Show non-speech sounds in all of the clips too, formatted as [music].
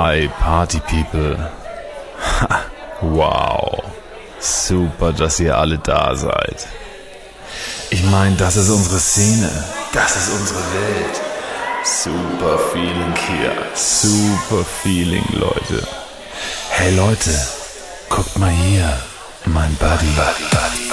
Hi, Party People. [laughs] wow. Super, dass ihr alle da seid. Ich meine, das ist unsere Szene. Das ist unsere Welt. Super Feeling hier. Super Feeling, Leute. Hey Leute, guckt mal hier. Mein Buddy. Buddy, Buddy,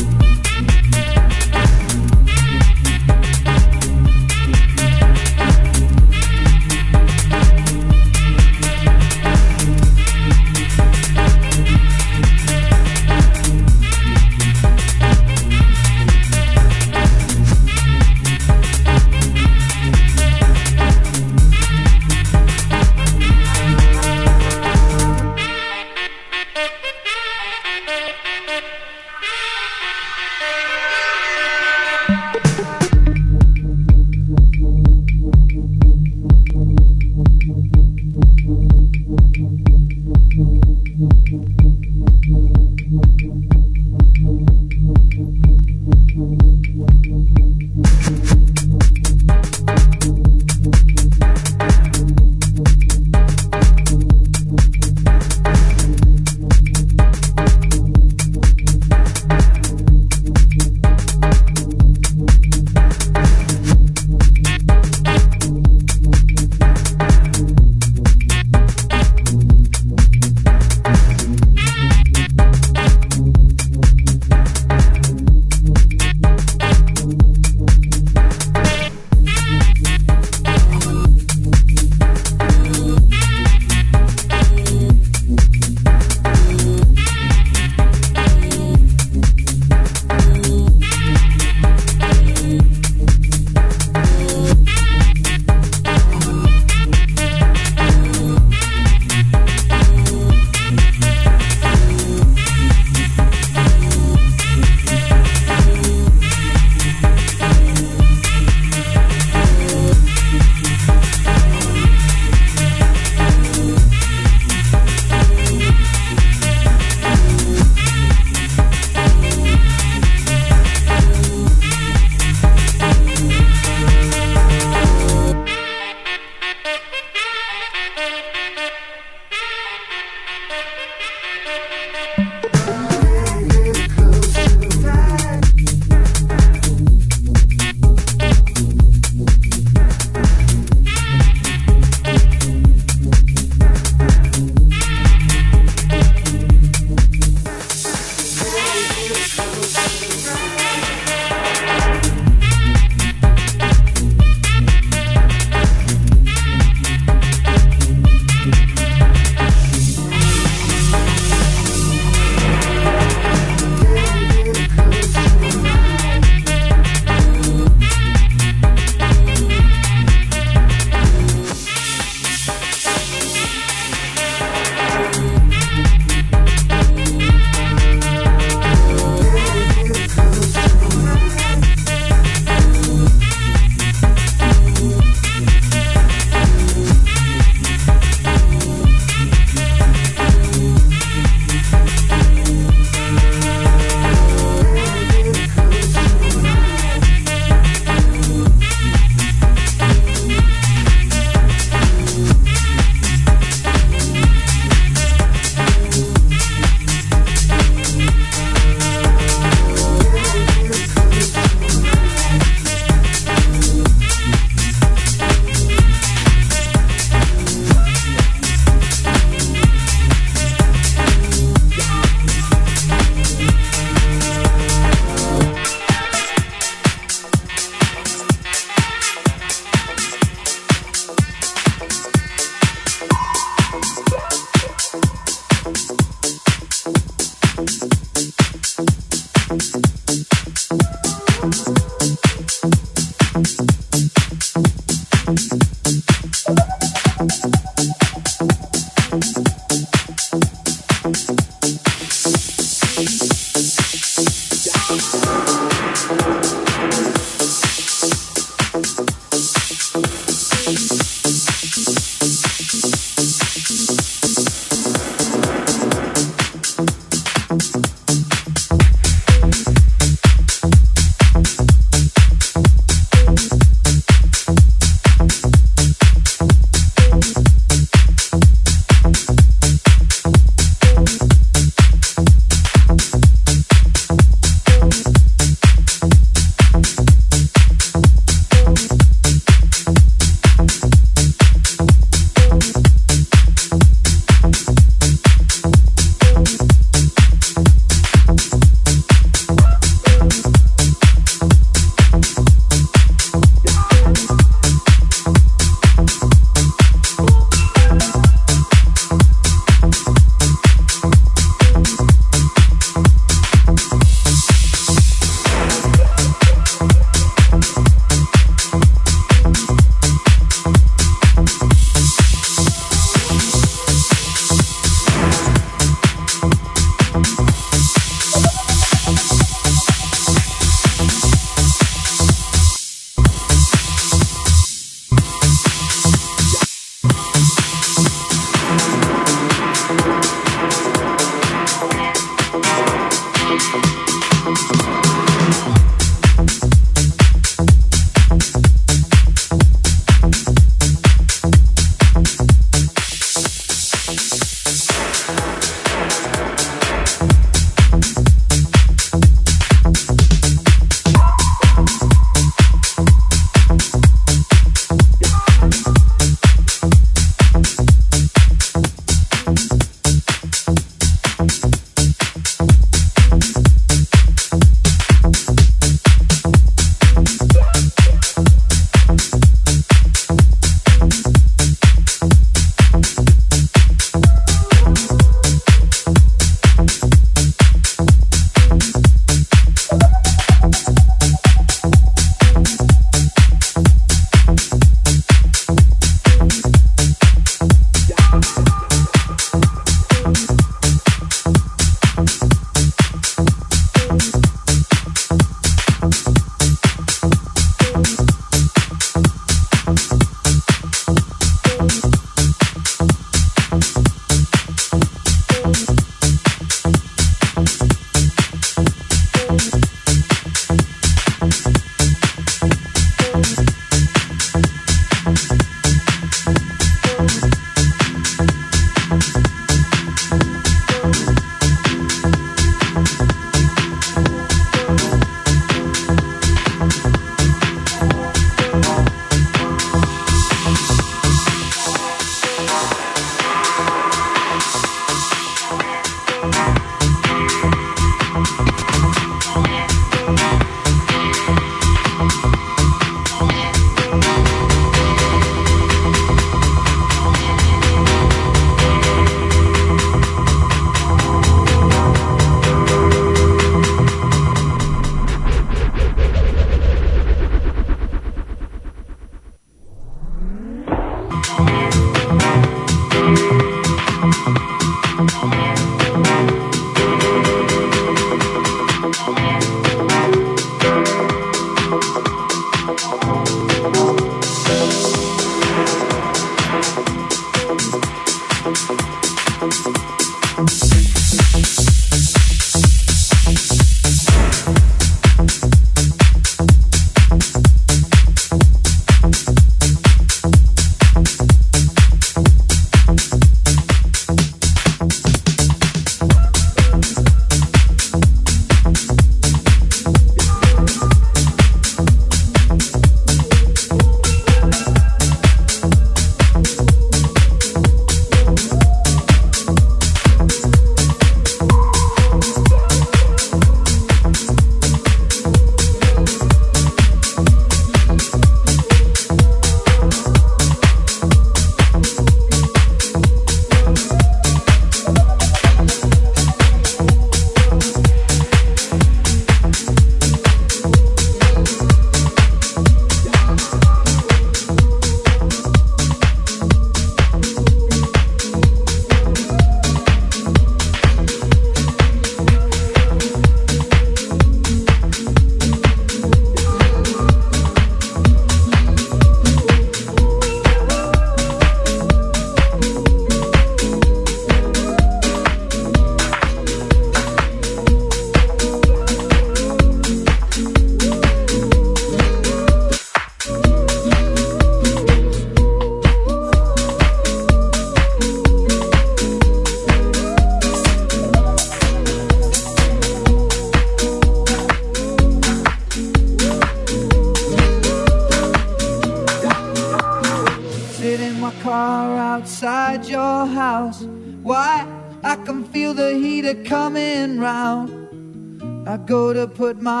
put my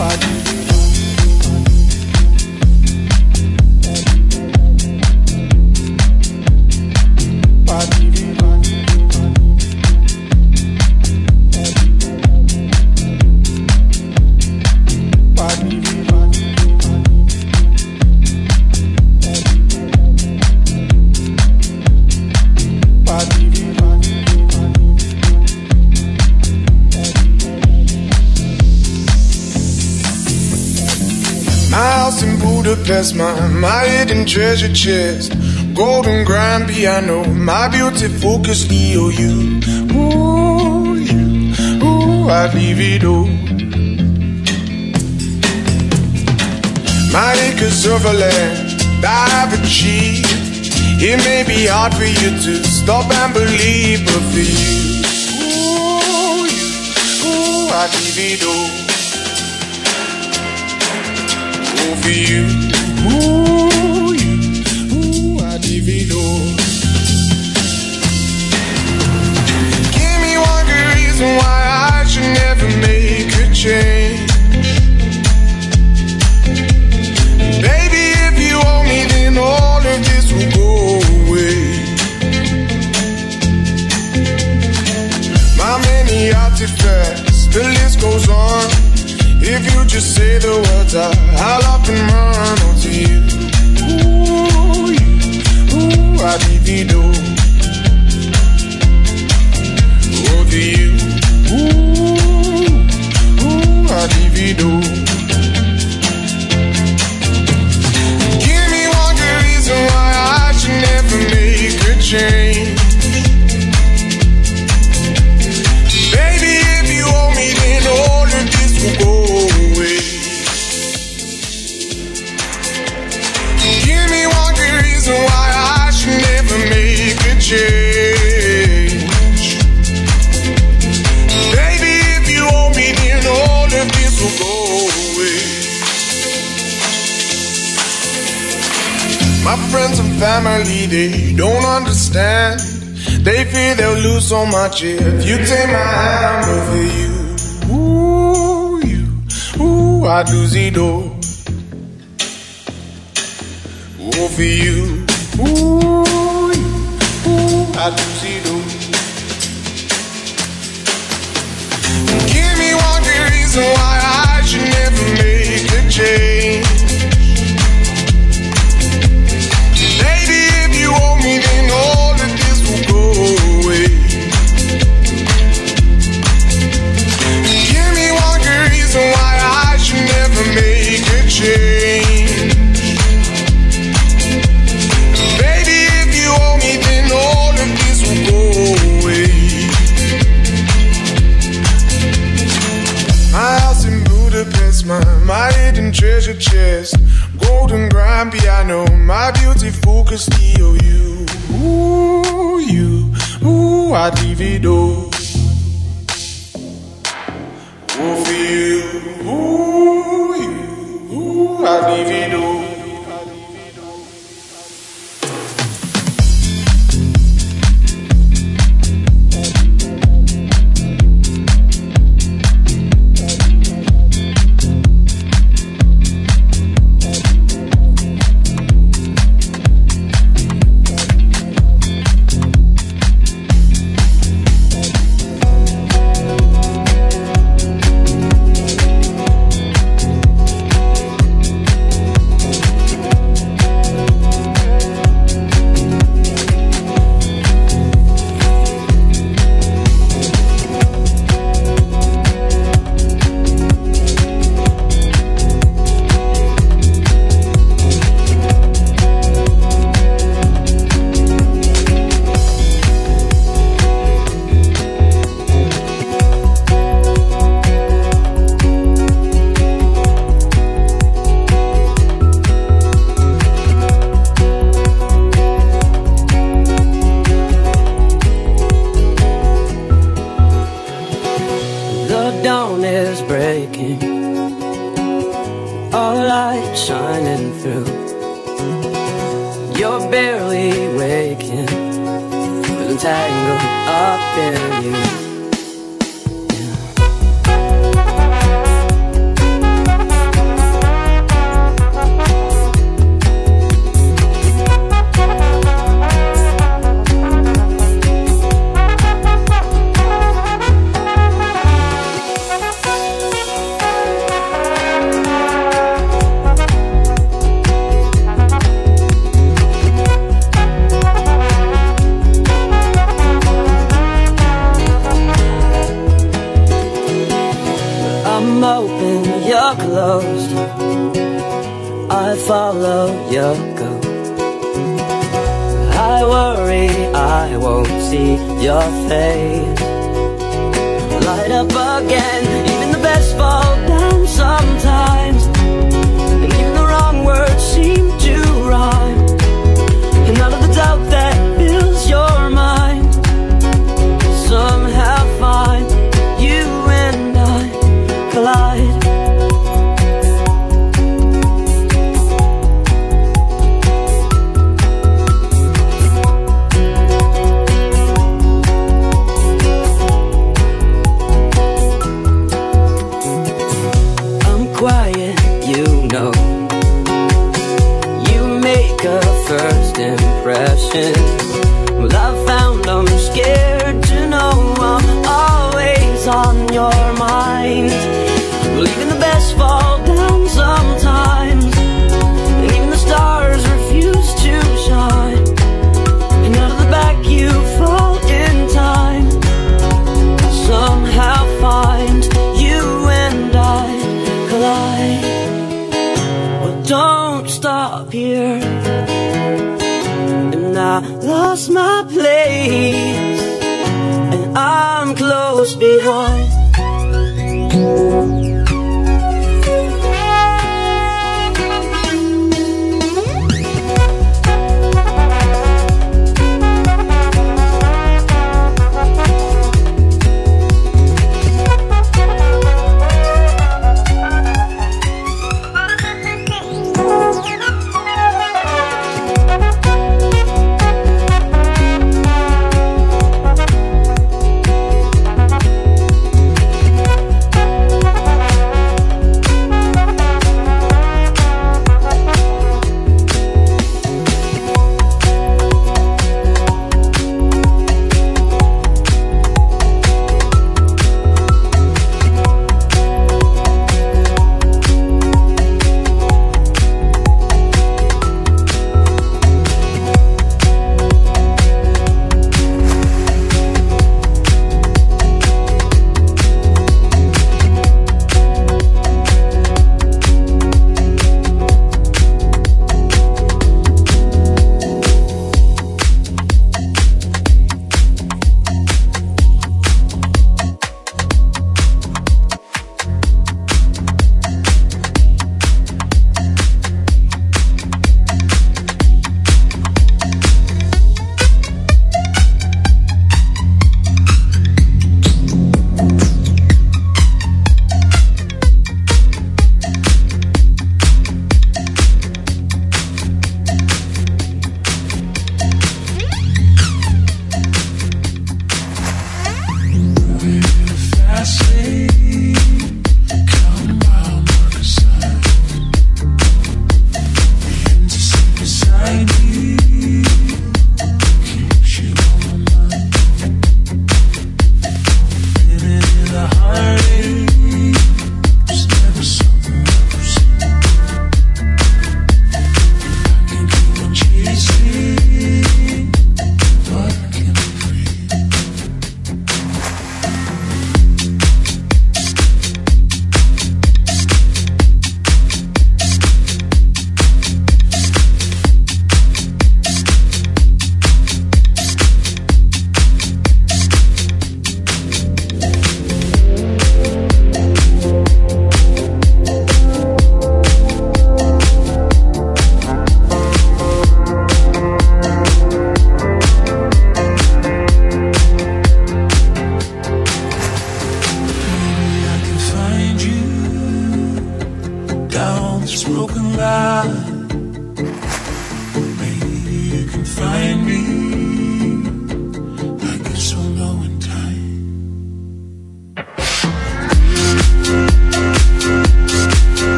party. Budapest, my, my hidden treasure chest. Golden grand piano, my beauty focus EOU. Ooh, you, ooh, I'd leave it all. My acres of land I've achieved. It may be hard for you to stop and believe, but for you, ooh, you, ooh, I'd leave it all. Ooh, for you. Ooh, ooh, I divido. Give me one good reason why I should never make a change. Baby, if you owe me, then all of this will go away. My many artifacts, the list goes on. If you just say the words out, I'll up and run onto you. Ooh, you, ooh, I'd be do. Oh, to you. Ooh, ooh, I'd be do. Give me one good reason why I should never make a change. friends and family, they don't understand. They fear they'll lose so much if you take my hand over you. Ooh, you, ooh, I do see door.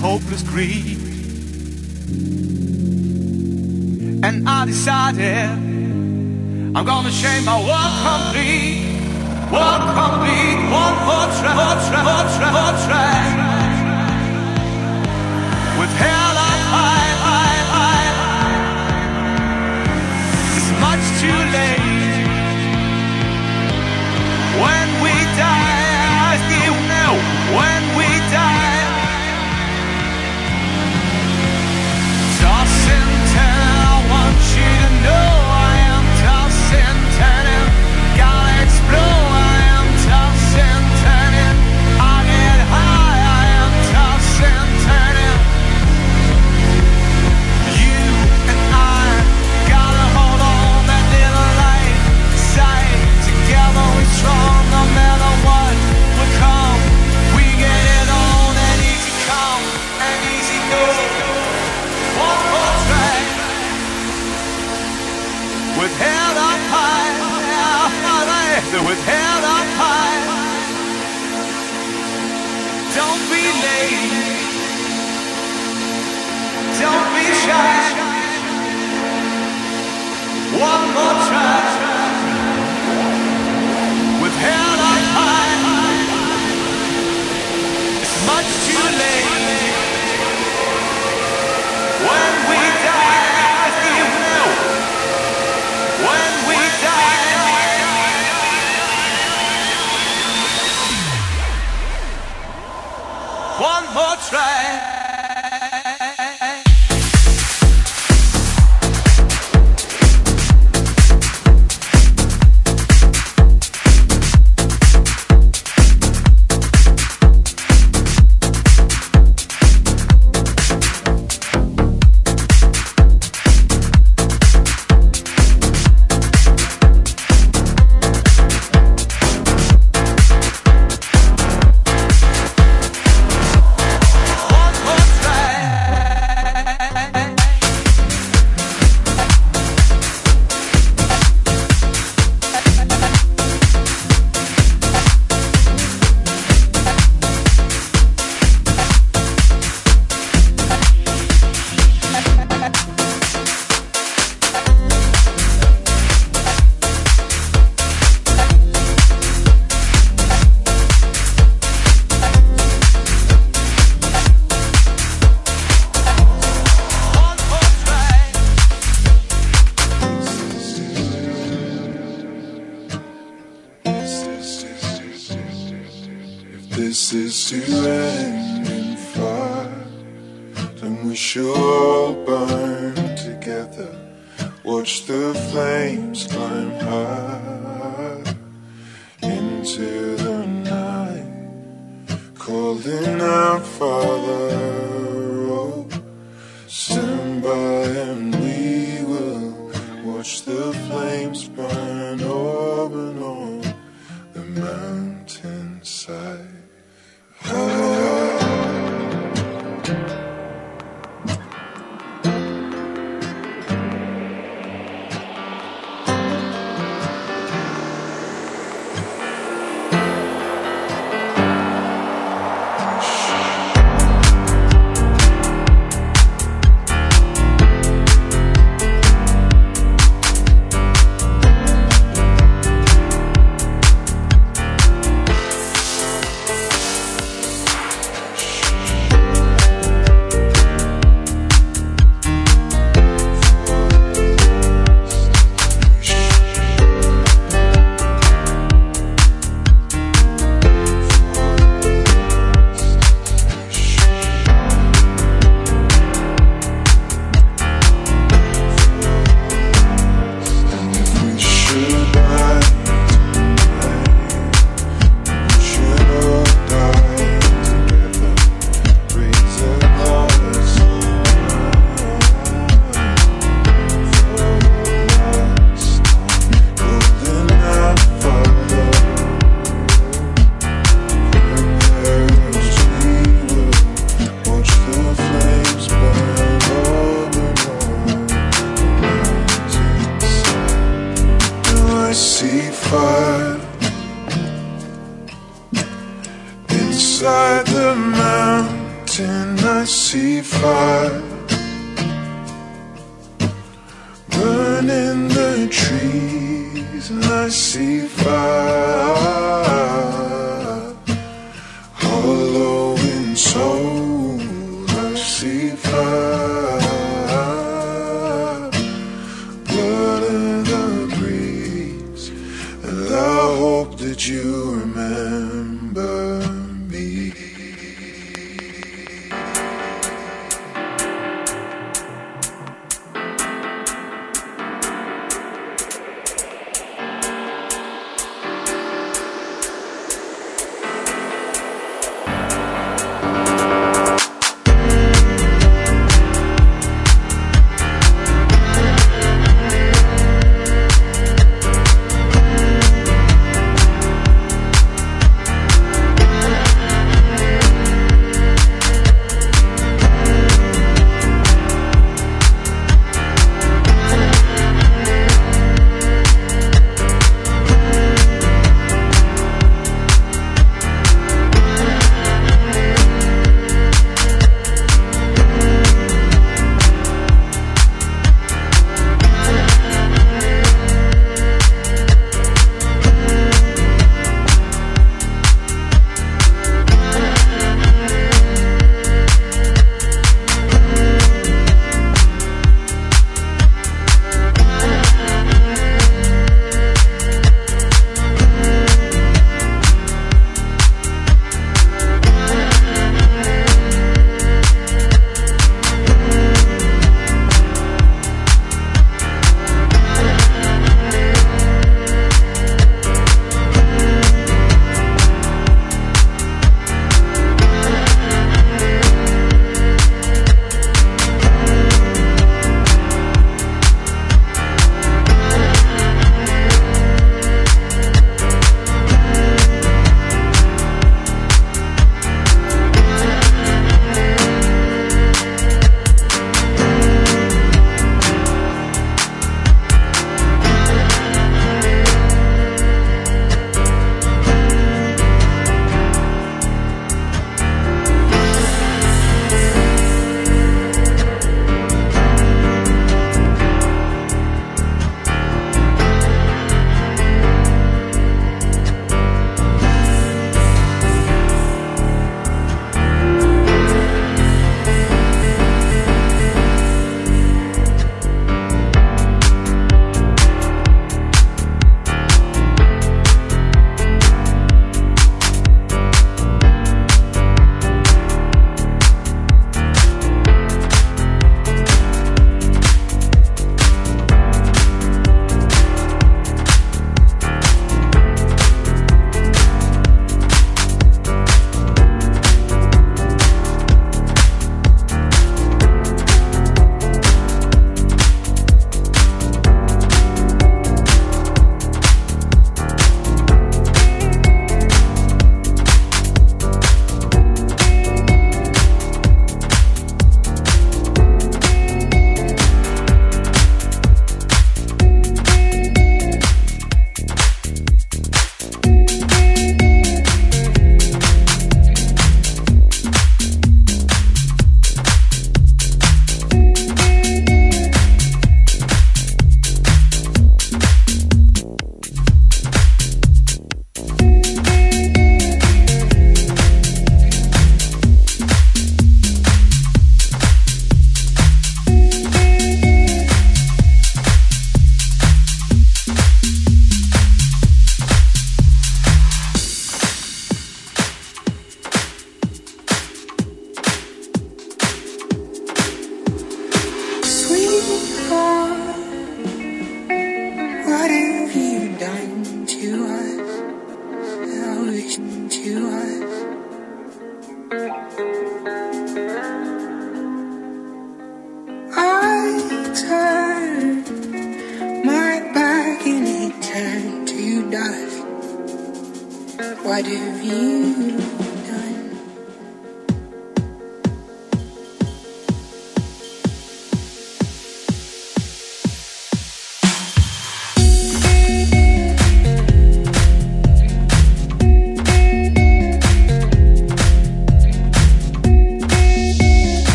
Hopeless greed. And I decided I'm gonna change my world complete. World complete, one more track, more track, more track, more track. With head up high. Don't be late. Don't be shy. One more right. Inside the mountain I see fire Burning the trees and I see fire.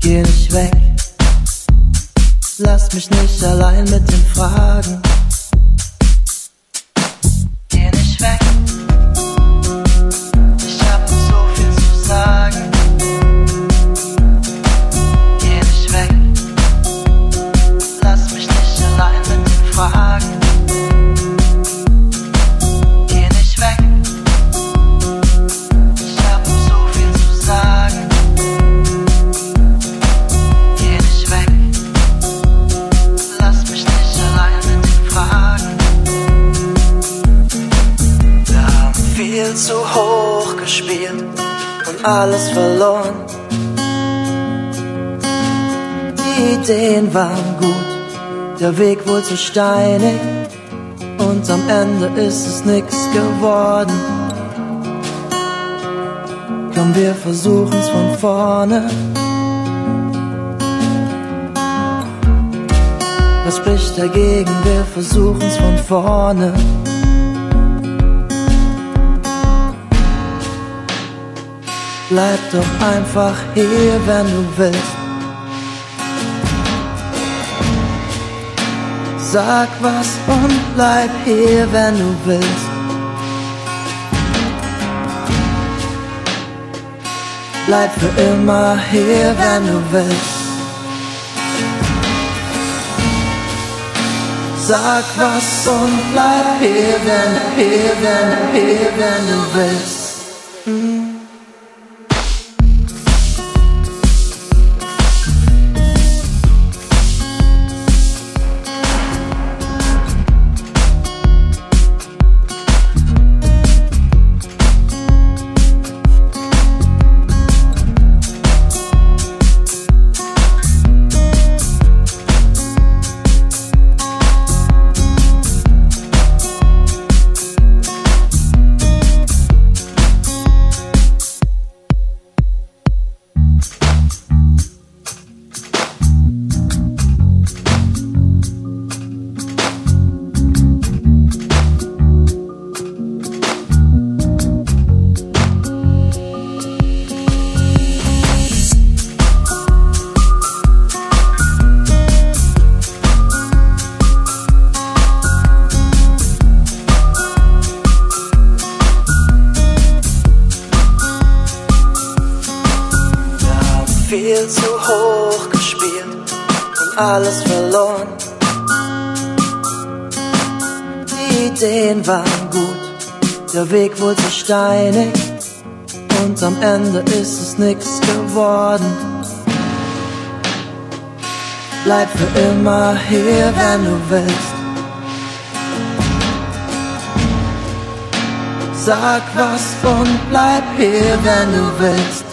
Geh nicht weg, lass mich nicht allein mit den Fragen. Weg wohl zu steinig und am Ende ist es nix geworden. Komm, wir versuchen's von vorne. Was spricht dagegen? Wir versuchen's von vorne. Bleib doch einfach hier, wenn du willst. Sag was und bleib hier, wenn du willst. Bleib für immer hier, wenn du willst. Sag was und bleib hier, wenn, hier, wenn, hier, wenn du willst. du willst. Sag was und bleib hier, wenn du willst.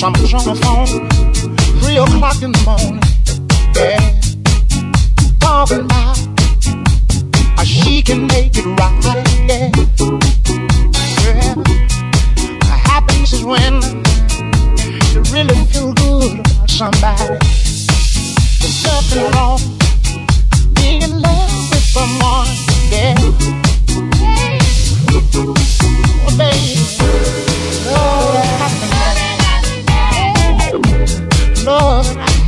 Something's on the phone. Three o'clock in the morning. Yeah. Talking about how she can make it right. Yeah. yeah. Happiness is when you really feel good about somebody. There's nothing wrong being in love with someone. Yeah. Oh, baby. Oh, happiness. Lord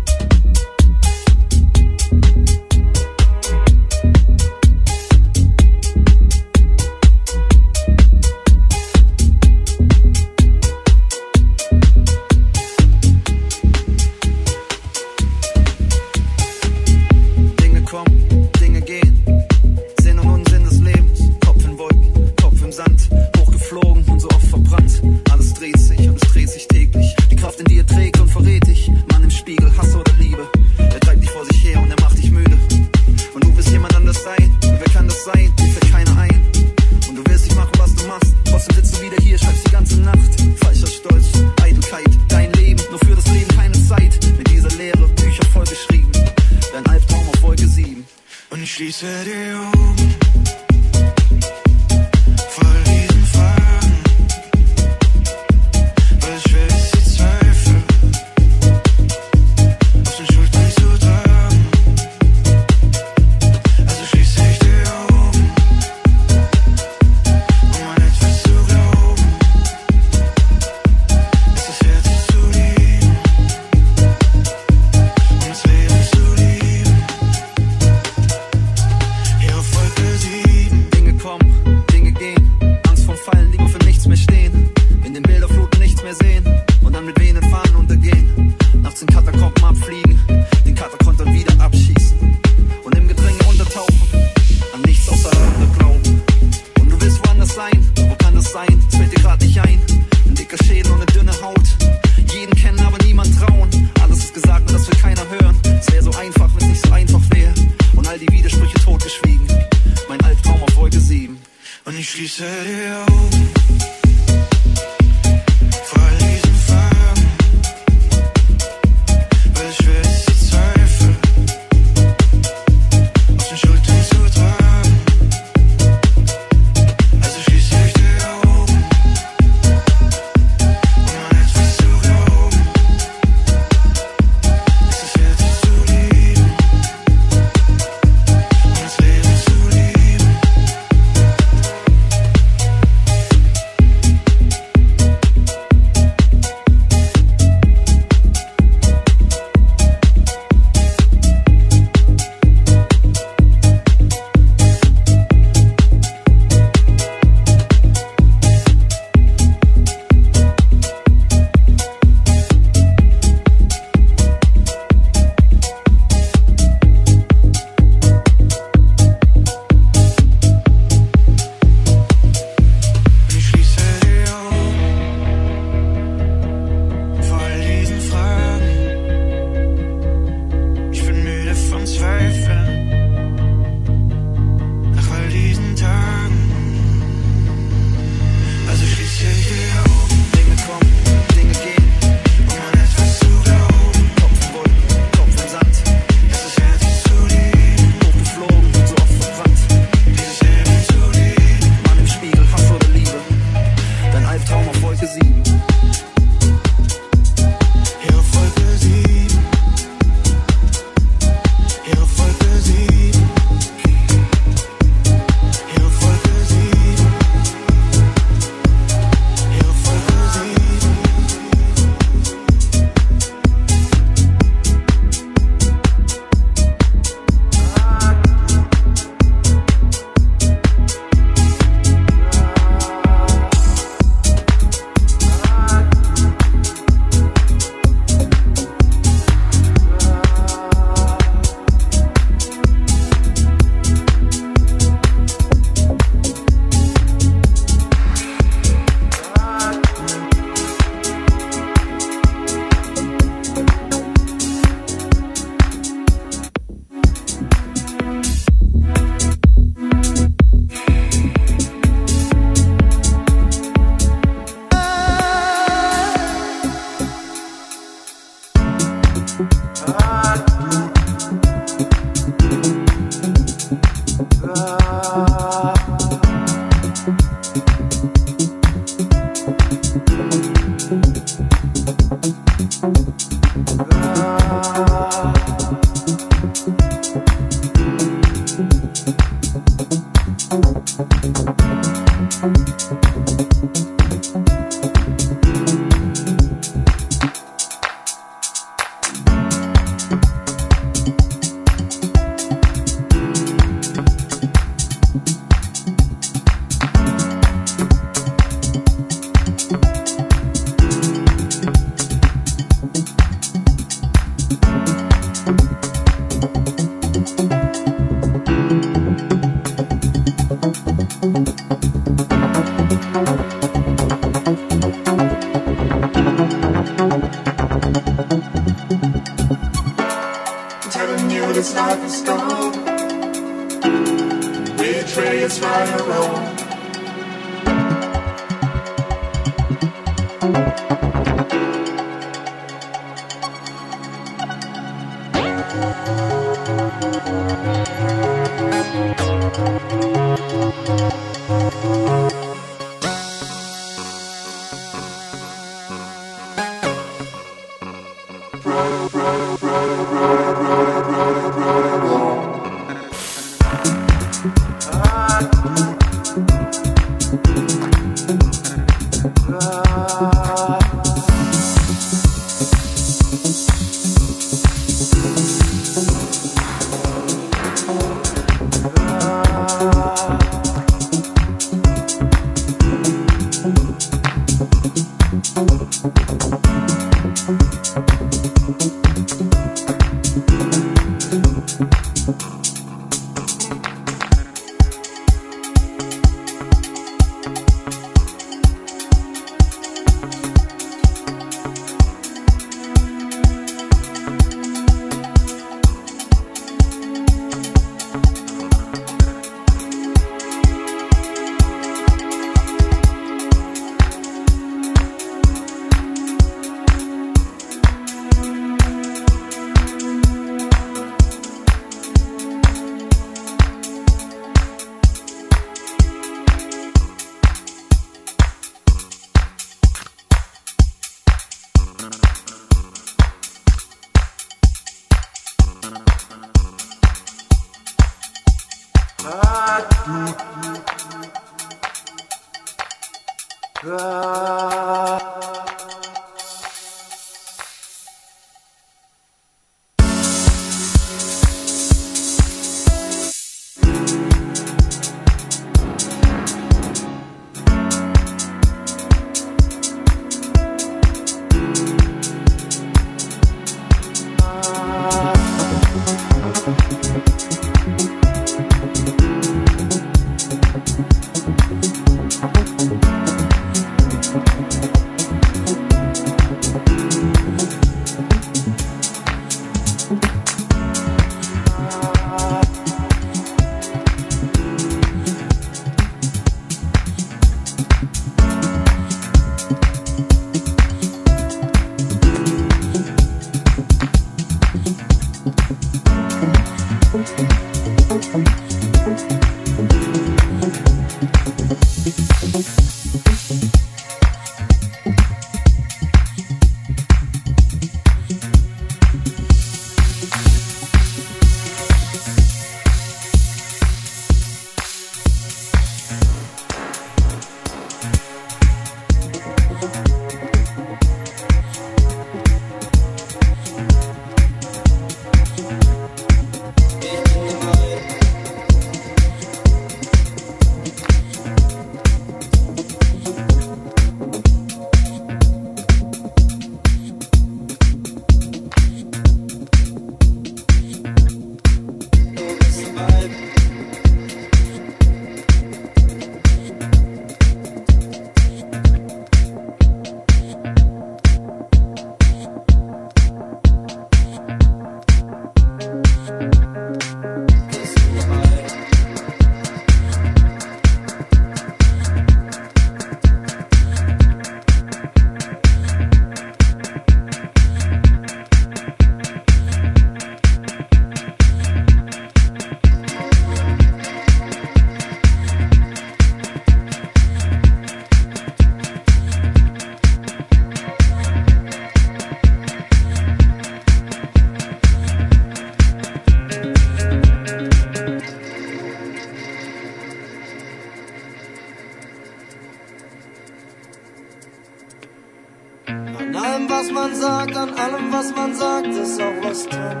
was man sagt, ist auch was drin.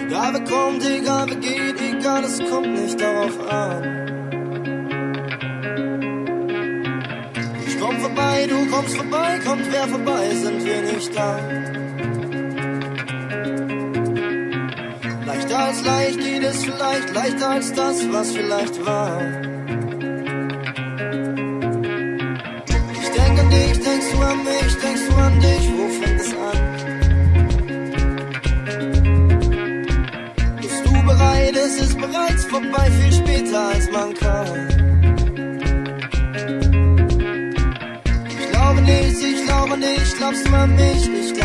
Egal wer kommt, egal wer geht, egal, es kommt nicht darauf an. Ich komm vorbei, du kommst vorbei, kommt wer vorbei, sind wir nicht da. Leichter als leicht geht es vielleicht, leichter als das, was vielleicht war. du an mich, denkst du an dich, wo fängt es an? Bist du bereit, es ist bereits vorbei, viel später als man kann. Ich glaube nicht, ich glaube nicht, glaubst du an mich, ich glaube